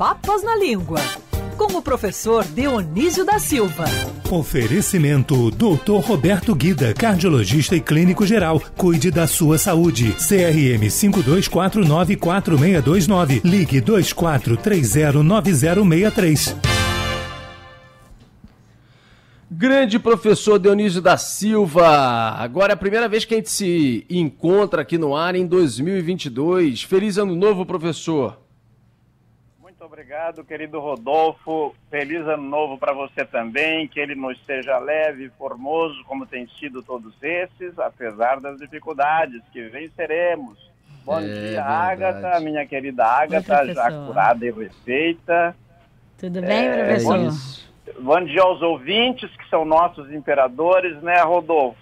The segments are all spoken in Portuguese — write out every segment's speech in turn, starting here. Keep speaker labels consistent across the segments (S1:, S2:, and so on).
S1: Papas na Língua, com o professor Dionísio da Silva.
S2: Oferecimento Dr. Roberto Guida, cardiologista e clínico geral. Cuide da sua saúde. CRM 52494629. Ligue 24309063.
S3: Grande professor Dionísio da Silva. Agora é a primeira vez que a gente se encontra aqui no ar em 2022. Feliz ano novo, professor.
S4: Obrigado, querido Rodolfo. Feliz ano novo para você também. Que ele nos seja leve e formoso, como tem sido todos esses, apesar das dificuldades que venceremos. Bom
S3: É
S4: dia,
S3: verdade.
S4: Ágata, minha querida Ágata,
S5: Oi,
S4: já curada e refeita.
S5: Tudo bem,
S4: É,
S5: professor?
S3: isso.
S4: Bom dia aos ouvintes, que são nossos imperadores, né, Rodolfo?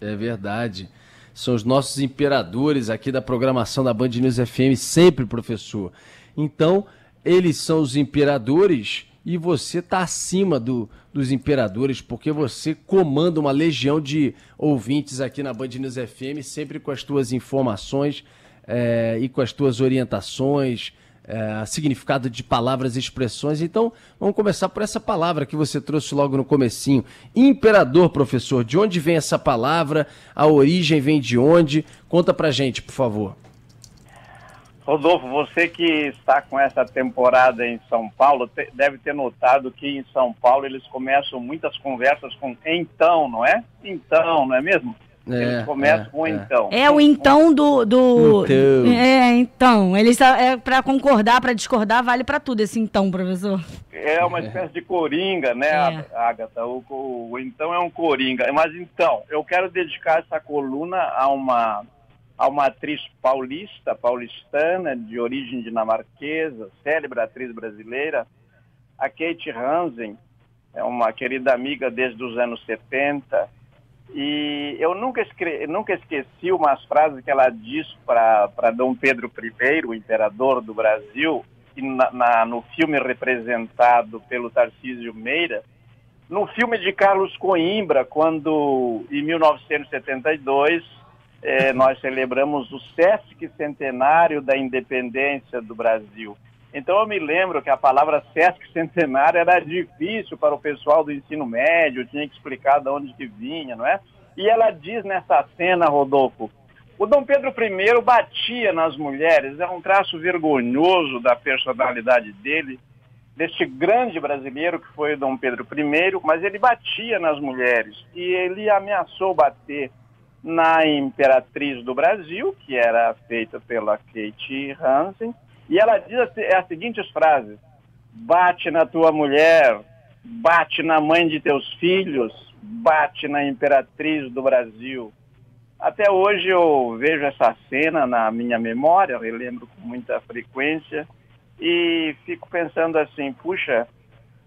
S3: É verdade. São os nossos imperadores aqui da programação da Band News FM, sempre, professor. Então, eles são os imperadores e você está acima do- dos imperadores, porque você comanda uma legião de ouvintes aqui na Band News FM, sempre com as tuas informações eh, e com as tuas orientações, eh, significado de palavras e expressões. Então, vamos começar por essa palavra que você trouxe logo no comecinho. Imperador, professor, de onde vem essa palavra? A origem vem de onde? Conta pra gente, por favor.
S4: Rodolfo, você que está com essa temporada em São Paulo, te- deve ter notado que em São Paulo eles começam muitas conversas com então, não é? Então, não é mesmo? eles começam com
S3: é.
S4: então.
S5: É o então do. do...
S3: Então.
S5: É, então. Eles tá- é para concordar, para discordar, vale para tudo esse então, professor.
S4: É uma espécie de coringa, né,
S5: É.
S4: Agatha? O, o- o então é um coringa. Mas então, eu quero dedicar essa coluna a uma, a uma atriz paulista, paulistana, de origem dinamarquesa, célebre atriz brasileira, a Kate Hansen. É uma querida amiga desde os anos 70. E eu nunca, escre- nunca esqueci umas frases que ela disse para Dom Pedro I, o imperador do Brasil, e na- na- no filme representado pelo Tarcísio Meira, no filme de Carlos Coimbra, quando em 1972 eh, nós celebramos o Sesc centenário da independência do Brasil. Então eu me lembro que a palavra Sesc centenário era difícil para o pessoal do ensino médio, tinha que explicar de onde que vinha, não é? E ela diz nessa cena, Rodolfo, o Dom Pedro I batia nas mulheres, é um traço vergonhoso da personalidade dele, deste grande brasileiro que foi Dom Pedro I, mas ele batia nas mulheres e ele ameaçou bater na imperatriz do Brasil, que era feita pela Kate Hansen, e ela diz as, as seguintes frases: bate na tua mulher, bate na mãe de teus filhos, bate na imperatriz do Brasil. Até hoje eu vejo essa cena na minha memória, relembro com muita frequência e fico pensando assim, puxa,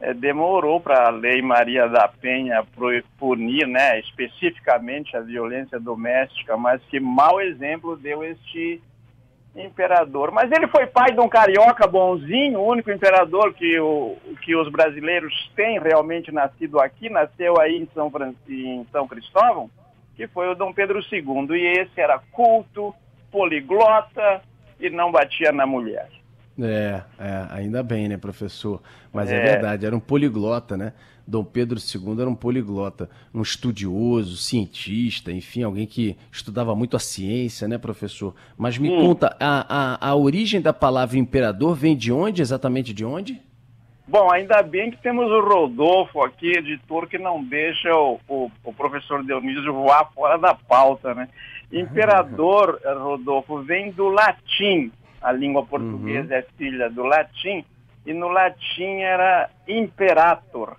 S4: eh, demorou para a Lei Maria da Penha punir, né, especificamente a violência doméstica, mas que mau exemplo deu este imperador. Mas ele foi pai de um carioca bonzinho, o único imperador que, o, que os brasileiros têm realmente nascido aqui, nasceu aí em São, em São Cristóvão, que foi o Dom Pedro II. E esse era culto, poliglota e não batia na mulher.
S3: É, é, ainda bem, né, professor? Mas é.
S4: É.
S3: verdade, era um poliglota, né? Dom Pedro II era um poliglota, um estudioso, cientista, enfim, alguém que estudava muito a ciência, né, professor? Mas me
S4: Sim.
S3: conta, a, a, a origem da palavra imperador vem de onde, exatamente de onde?
S4: Bom, ainda bem que temos o Rodolfo aqui, editor, que não deixa o, o, o professor Dionísio voar fora da pauta, né? Imperador, eh, Rodolfo, vem do latim. A língua portuguesa é filha do latim, e no latim era imperator.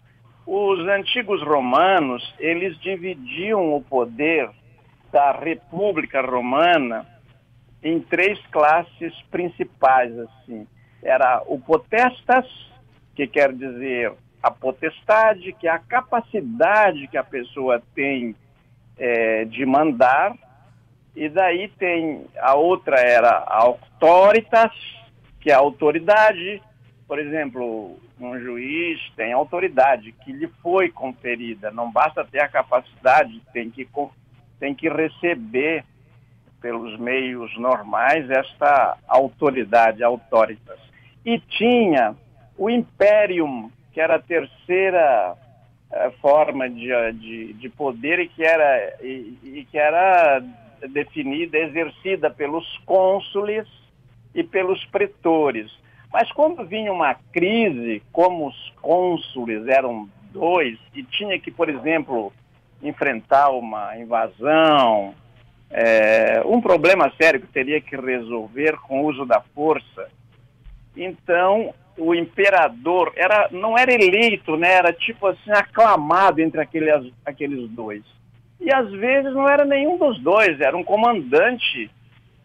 S4: Os antigos romanos, eles dividiam o poder da República Romana em três classes principais, assim. Era o potestas, que quer dizer a potestade, que é a capacidade que a pessoa tem eh, de mandar, e daí tem a outra era a auctoritas, que é a autoridade. Por exemplo, um juiz tem autoridade que lhe foi conferida. Não basta ter a capacidade, tem que, tem que receber pelos meios normais esta autoridade, autoritas. E tinha o Imperium, que era a terceira uh, forma de, de, de, poder e que era, e, e que era definida, exercida pelos cônsules e pelos pretores. Mas quando vinha uma crise, como os cônsules eram dois, e tinha que, por exemplo, enfrentar uma invasão, é, um problema sério que teria que resolver com o uso da força, então o imperador era, não era eleito, né? era tipo assim, aclamado entre aqueles, aqueles dois. E às vezes não era nenhum dos dois, era um comandante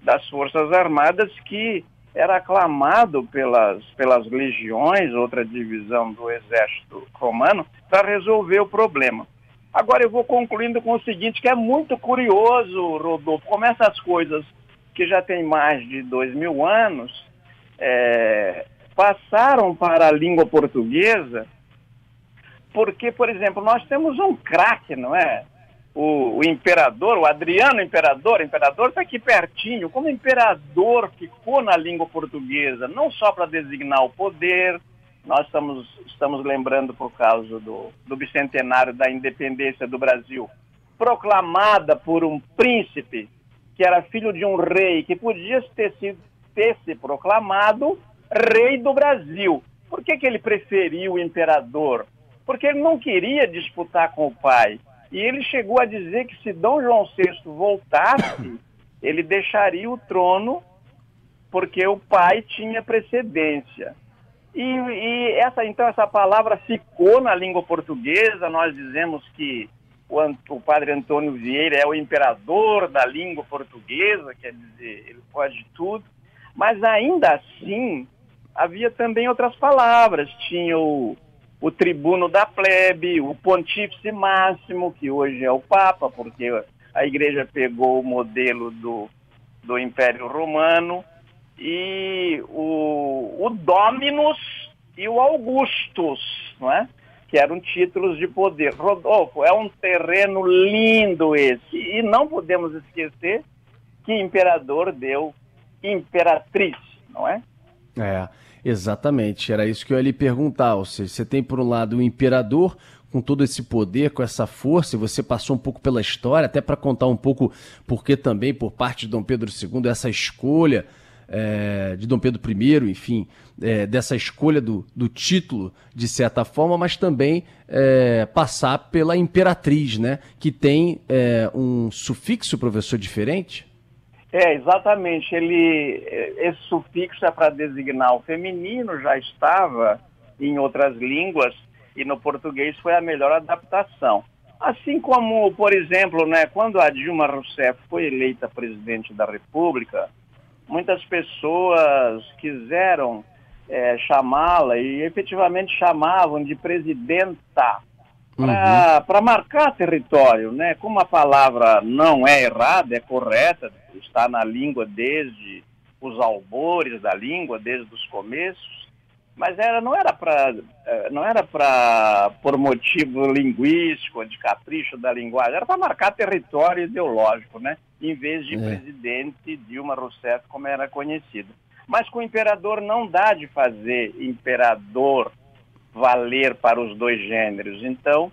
S4: das Forças Armadas que era aclamado pelas, pelas legiões, outra divisão do exército romano, para resolver o problema. Agora eu vou concluindo com o seguinte, que é muito curioso, Rodolfo, como essas coisas que já têm mais de dois mil anos é, passaram para a língua portuguesa, porque, por exemplo, nós temos um craque, não é? O, o, imperador, o Adriano Imperador, imperador está aqui pertinho, como imperador ficou na língua portuguesa, não só para designar o poder, nós estamos, estamos lembrando por causa do, do bicentenário da independência do Brasil, proclamada por um príncipe que era filho de um rei, que podia ter, sido, ter se proclamado rei do Brasil. Por que, que ele preferiu o imperador? Porque ele não queria disputar com o pai e ele chegou a dizer que se Dom João VI voltasse, ele deixaria o trono porque o pai tinha precedência. E, e, essa então essa palavra ficou na língua portuguesa. Nós dizemos que o, o, padre Antônio Vieira é o imperador da língua portuguesa, quer dizer, ele pode tudo. Mas ainda assim havia também outras palavras. Tinha o o tribuno da plebe, o pontífice máximo, que hoje é o Papa, porque a igreja pegou o modelo do, do Império Romano, e o, o Dominus e o Augustus, não é? que eram títulos de poder. Rodolfo, é um terreno lindo esse. E não podemos esquecer que imperador deu imperatriz, não é?
S3: É. Exatamente, era isso que eu ia lhe perguntar. Ou seja, você tem por um lado o imperador com todo esse poder, com essa força, e você passou um pouco pela história, até para contar um pouco porque também, por parte de Dom Pedro II, essa escolha é, de Dom Pedro I, enfim, é, dessa escolha do, do, título, de certa forma, mas também é, passar pela imperatriz, né? Que tem um sufixo, professor, diferente?
S4: É, exatamente. Ele, esse sufixo é para designar o feminino, já estava em outras línguas e no português foi a melhor adaptação. Assim como, por exemplo, né, quando a Dilma Rousseff foi eleita presidente da República, muitas pessoas quiseram é, chamá-la e efetivamente chamavam de presidenta para uhum. marcar território, né? Como a palavra não é errada, é correta, está na língua desde os albores da língua, desde os começos, mas era, não era para eh, não era para por motivo linguístico, de capricho da linguagem, era para marcar território ideológico, né? Em vez de é. presidente Dilma Rousseff, como era conhecido. Mas com o imperador não dá de fazer imperador valer para os dois gêneros. Então,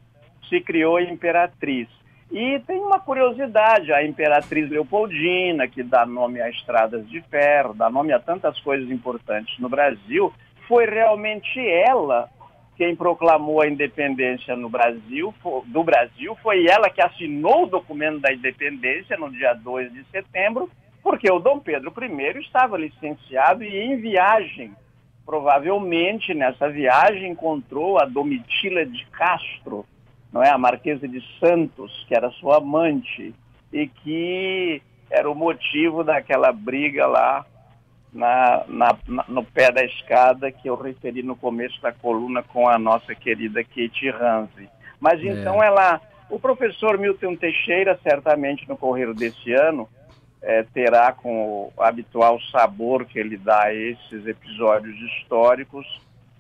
S4: se criou a imperatriz. E tem uma curiosidade, a imperatriz Leopoldina, que dá nome a estradas de ferro, dá nome a tantas coisas importantes no Brasil, foi realmente ela quem proclamou a independência no Brasil, do Brasil, foi ela que assinou o documento da independência no dia 2 de setembro, porque o Dom Pedro I estava licenciado e em viagem provavelmente nessa viagem encontrou a Domitila de Castro, não é a Marquesa de Santos, que era sua amante e que era o motivo daquela briga lá na, na, na, no pé da escada que eu referi no começo da coluna com a nossa querida Kate Ramsey. Mas é. então ela, o professor Milton Teixeira, certamente no correr desse ano, é, terá com o habitual sabor que ele dá a esses episódios históricos,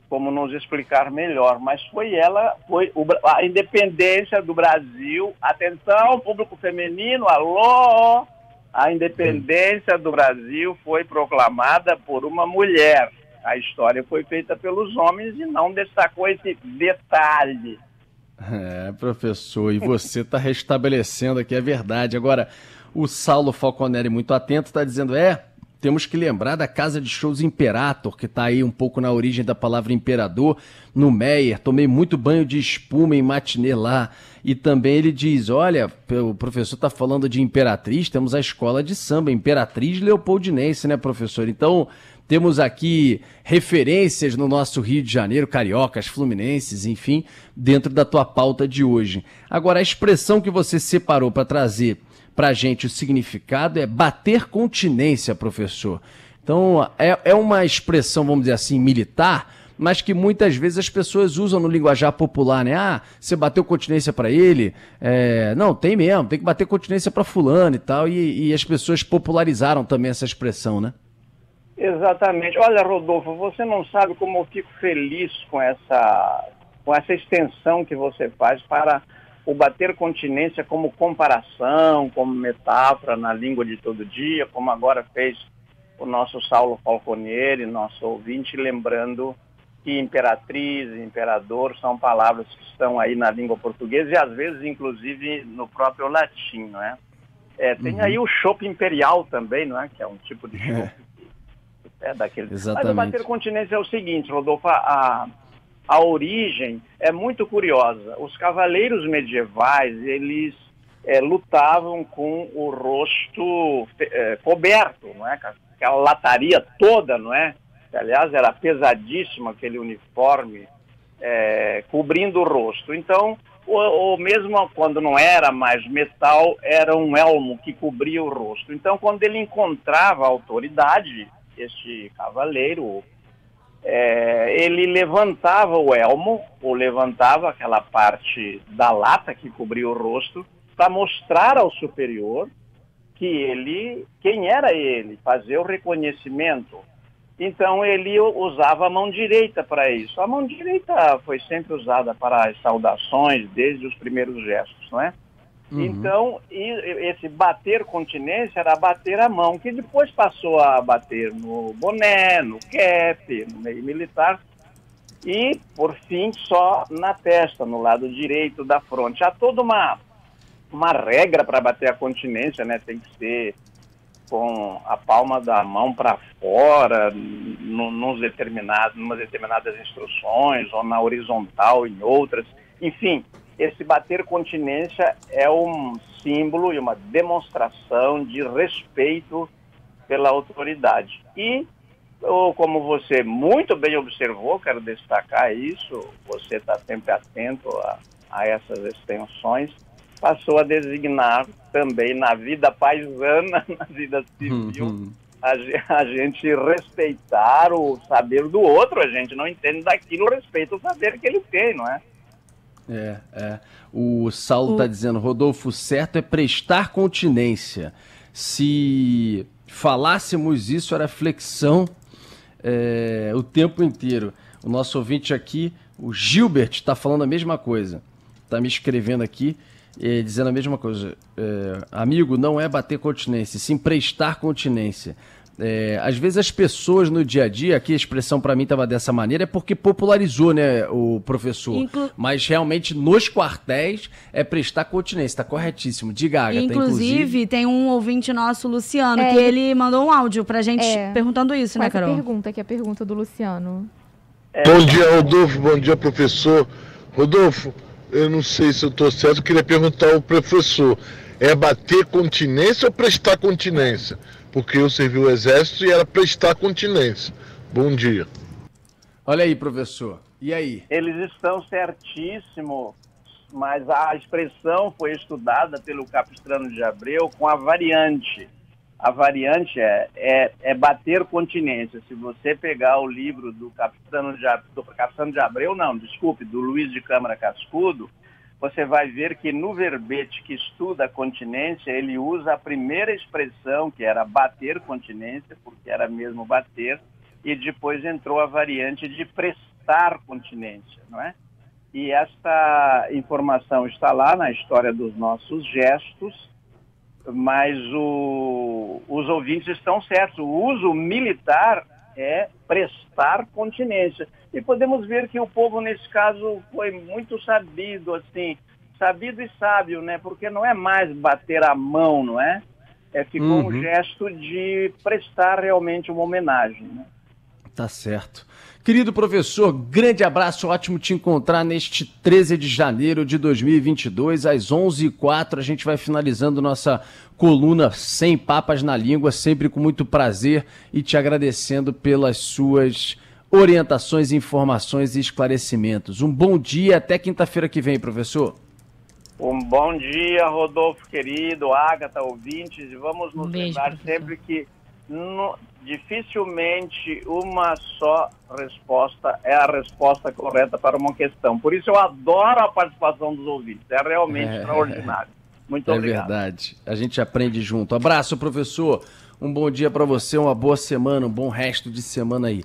S4: como nos explicar melhor. Mas foi ela, foi o, a independência do Brasil. Atenção, público feminino, alô! A independência do Brasil foi proclamada por uma mulher. a história foi feita pelos homens e não destacou esse detalhe.
S3: É, professor, e você está restabelecendo aqui a verdade. Agora, o Saulo Falconeri, muito atento, está dizendo: é, temos que lembrar da casa de shows Imperator, que está aí um pouco na origem da palavra imperador, no Meyer. Tomei muito banho de espuma em matinê lá. E também ele diz: olha, o professor está falando de imperatriz, temos a escola de samba, Imperatriz Leopoldinense, né, professor? Então, temos aqui referências no nosso Rio de Janeiro, cariocas, fluminenses, enfim, dentro da tua pauta de hoje. Agora, a expressão que você separou para trazer para a gente o significado é bater continência, professor. Então, é, é uma expressão, vamos dizer assim, militar, mas que muitas vezes as pessoas usam no linguajar popular, né? Ah, você bateu continência para ele? É, não, tem mesmo, tem que bater continência para fulano e tal, e, e as pessoas popularizaram também essa expressão, né?
S4: Exatamente. Olha, Rodolfo, você não sabe como eu fico feliz com essa, com essa extensão que você faz para o bater continência como comparação, como metáfora na língua de todo dia, como agora fez o nosso Saulo Falconieri, nosso ouvinte, lembrando que imperatriz, imperador são palavras que estão aí na língua portuguesa e às vezes, inclusive, no próprio latim, não é? é tem uhum. aí o chopp imperial também, não é? Que é um tipo de chopp é daquele.
S3: Exatamente.
S4: Mas o bater continência é o seguinte, Rodolfo, a, a origem é muito curiosa. Os cavaleiros medievais, eles é, lutavam com o rosto é, coberto, não é? Aquela lataria toda, não é? Que, aliás, era pesadíssimo aquele uniforme é, cobrindo o rosto. Então, ou, mesmo quando não era mais metal, era um elmo que cobria o rosto. Então, quando ele encontrava a autoridade, este cavaleiro, é, ele levantava o elmo, ou levantava aquela parte da lata que cobria o rosto, para mostrar ao superior que ele, quem era ele, fazer o reconhecimento. Então ele usava a mão direita para isso. A mão direita foi sempre usada para as saudações desde os primeiros gestos, não é? Uhum. Então, esse bater continência era bater a mão, que depois passou a bater no boné, no cap, no meio militar, e, por fim, só na testa, no lado direito da fronte. Há toda uma, uma regra para bater a continência, né? Tem que ser com a palma da mão para fora, no, nos determinados, numas determinadas instruções, ou na horizontal em outras. Enfim, esse bater continência é um símbolo e uma demonstração de respeito pela autoridade. E, como você muito bem observou, quero destacar isso, você está sempre atento a, a essas extensões, passou a designar também na vida paisana, na vida civil, uhum. a, a, gente respeitar o saber do outro, a gente não entende daquilo, respeita o saber que ele tem, não é?
S3: É, é. O Saulo está dizendo, Rodolfo, certo é prestar continência. Se falássemos isso, era flexão é, o tempo inteiro. O nosso ouvinte aqui, o Gilbert, está falando a mesma coisa. Está me escrevendo aqui, é, dizendo a mesma coisa. É, amigo, não é bater continência, sim prestar continência. É, às vezes as pessoas no dia a dia, aqui a expressão para mim estava dessa maneira, é porque popularizou, né, o professor. Inclu... Mas realmente nos quartéis é prestar continência, está corretíssimo. Diga, Agatha,
S5: inclusive, inclusive, tem um ouvinte nosso, Luciano, é, que ele mandou um áudio pra gente é, perguntando isso, né, Carol?
S6: pergunta, que é a pergunta do Luciano.
S7: É. Bom dia, Rodolfo, bom dia, professor. Rodolfo, eu não sei se eu estou certo, eu queria perguntar ao professor, é bater continência ou prestar continência? Porque eu servi o exército e era prestar continência. Bom dia.
S3: Olha aí, professor. E aí?
S4: Eles estão certíssimos, mas a expressão foi estudada pelo Capistrano de Abreu com a variante. A variante é, é, é bater continência. Se você pegar o livro do Capistrano de, do Capistrano de Abreu, não, desculpe, do Luiz de Câmara Cascudo, você vai ver que no verbete que estuda a continência, ele usa a primeira expressão, que era bater continência, porque era mesmo bater, e depois entrou a variante de prestar continência, não é? E esta informação está lá na história dos nossos gestos, mas o, os ouvintes estão certos. O uso militar é prestar continência. E podemos ver que o povo, nesse caso, foi muito sabido, assim, sabido e sábio, né? Porque não é mais bater a mão, não é? é ficou uhum. um gesto de prestar realmente uma homenagem, né?
S3: Tá certo. Querido professor, grande abraço, ótimo te encontrar neste 13 de janeiro de 2022, às 11h04. A gente vai finalizando nossa coluna Sem Papas na Língua, sempre com muito prazer e te agradecendo pelas suas orientações, informações e esclarecimentos. Um bom dia, até quinta-feira que vem, professor.
S4: Um bom dia, Rodolfo querido, Agatha, ouvintes, e vamos nos um lembrar sempre que no, dificilmente uma só resposta é a resposta correta para uma questão. Por isso eu adoro a participação dos ouvintes, é realmente é, extraordinário. Muito
S3: é
S4: obrigado.
S3: É verdade, a gente aprende junto. Abraço, professor. Um bom dia para você, uma boa semana, um bom resto de semana aí.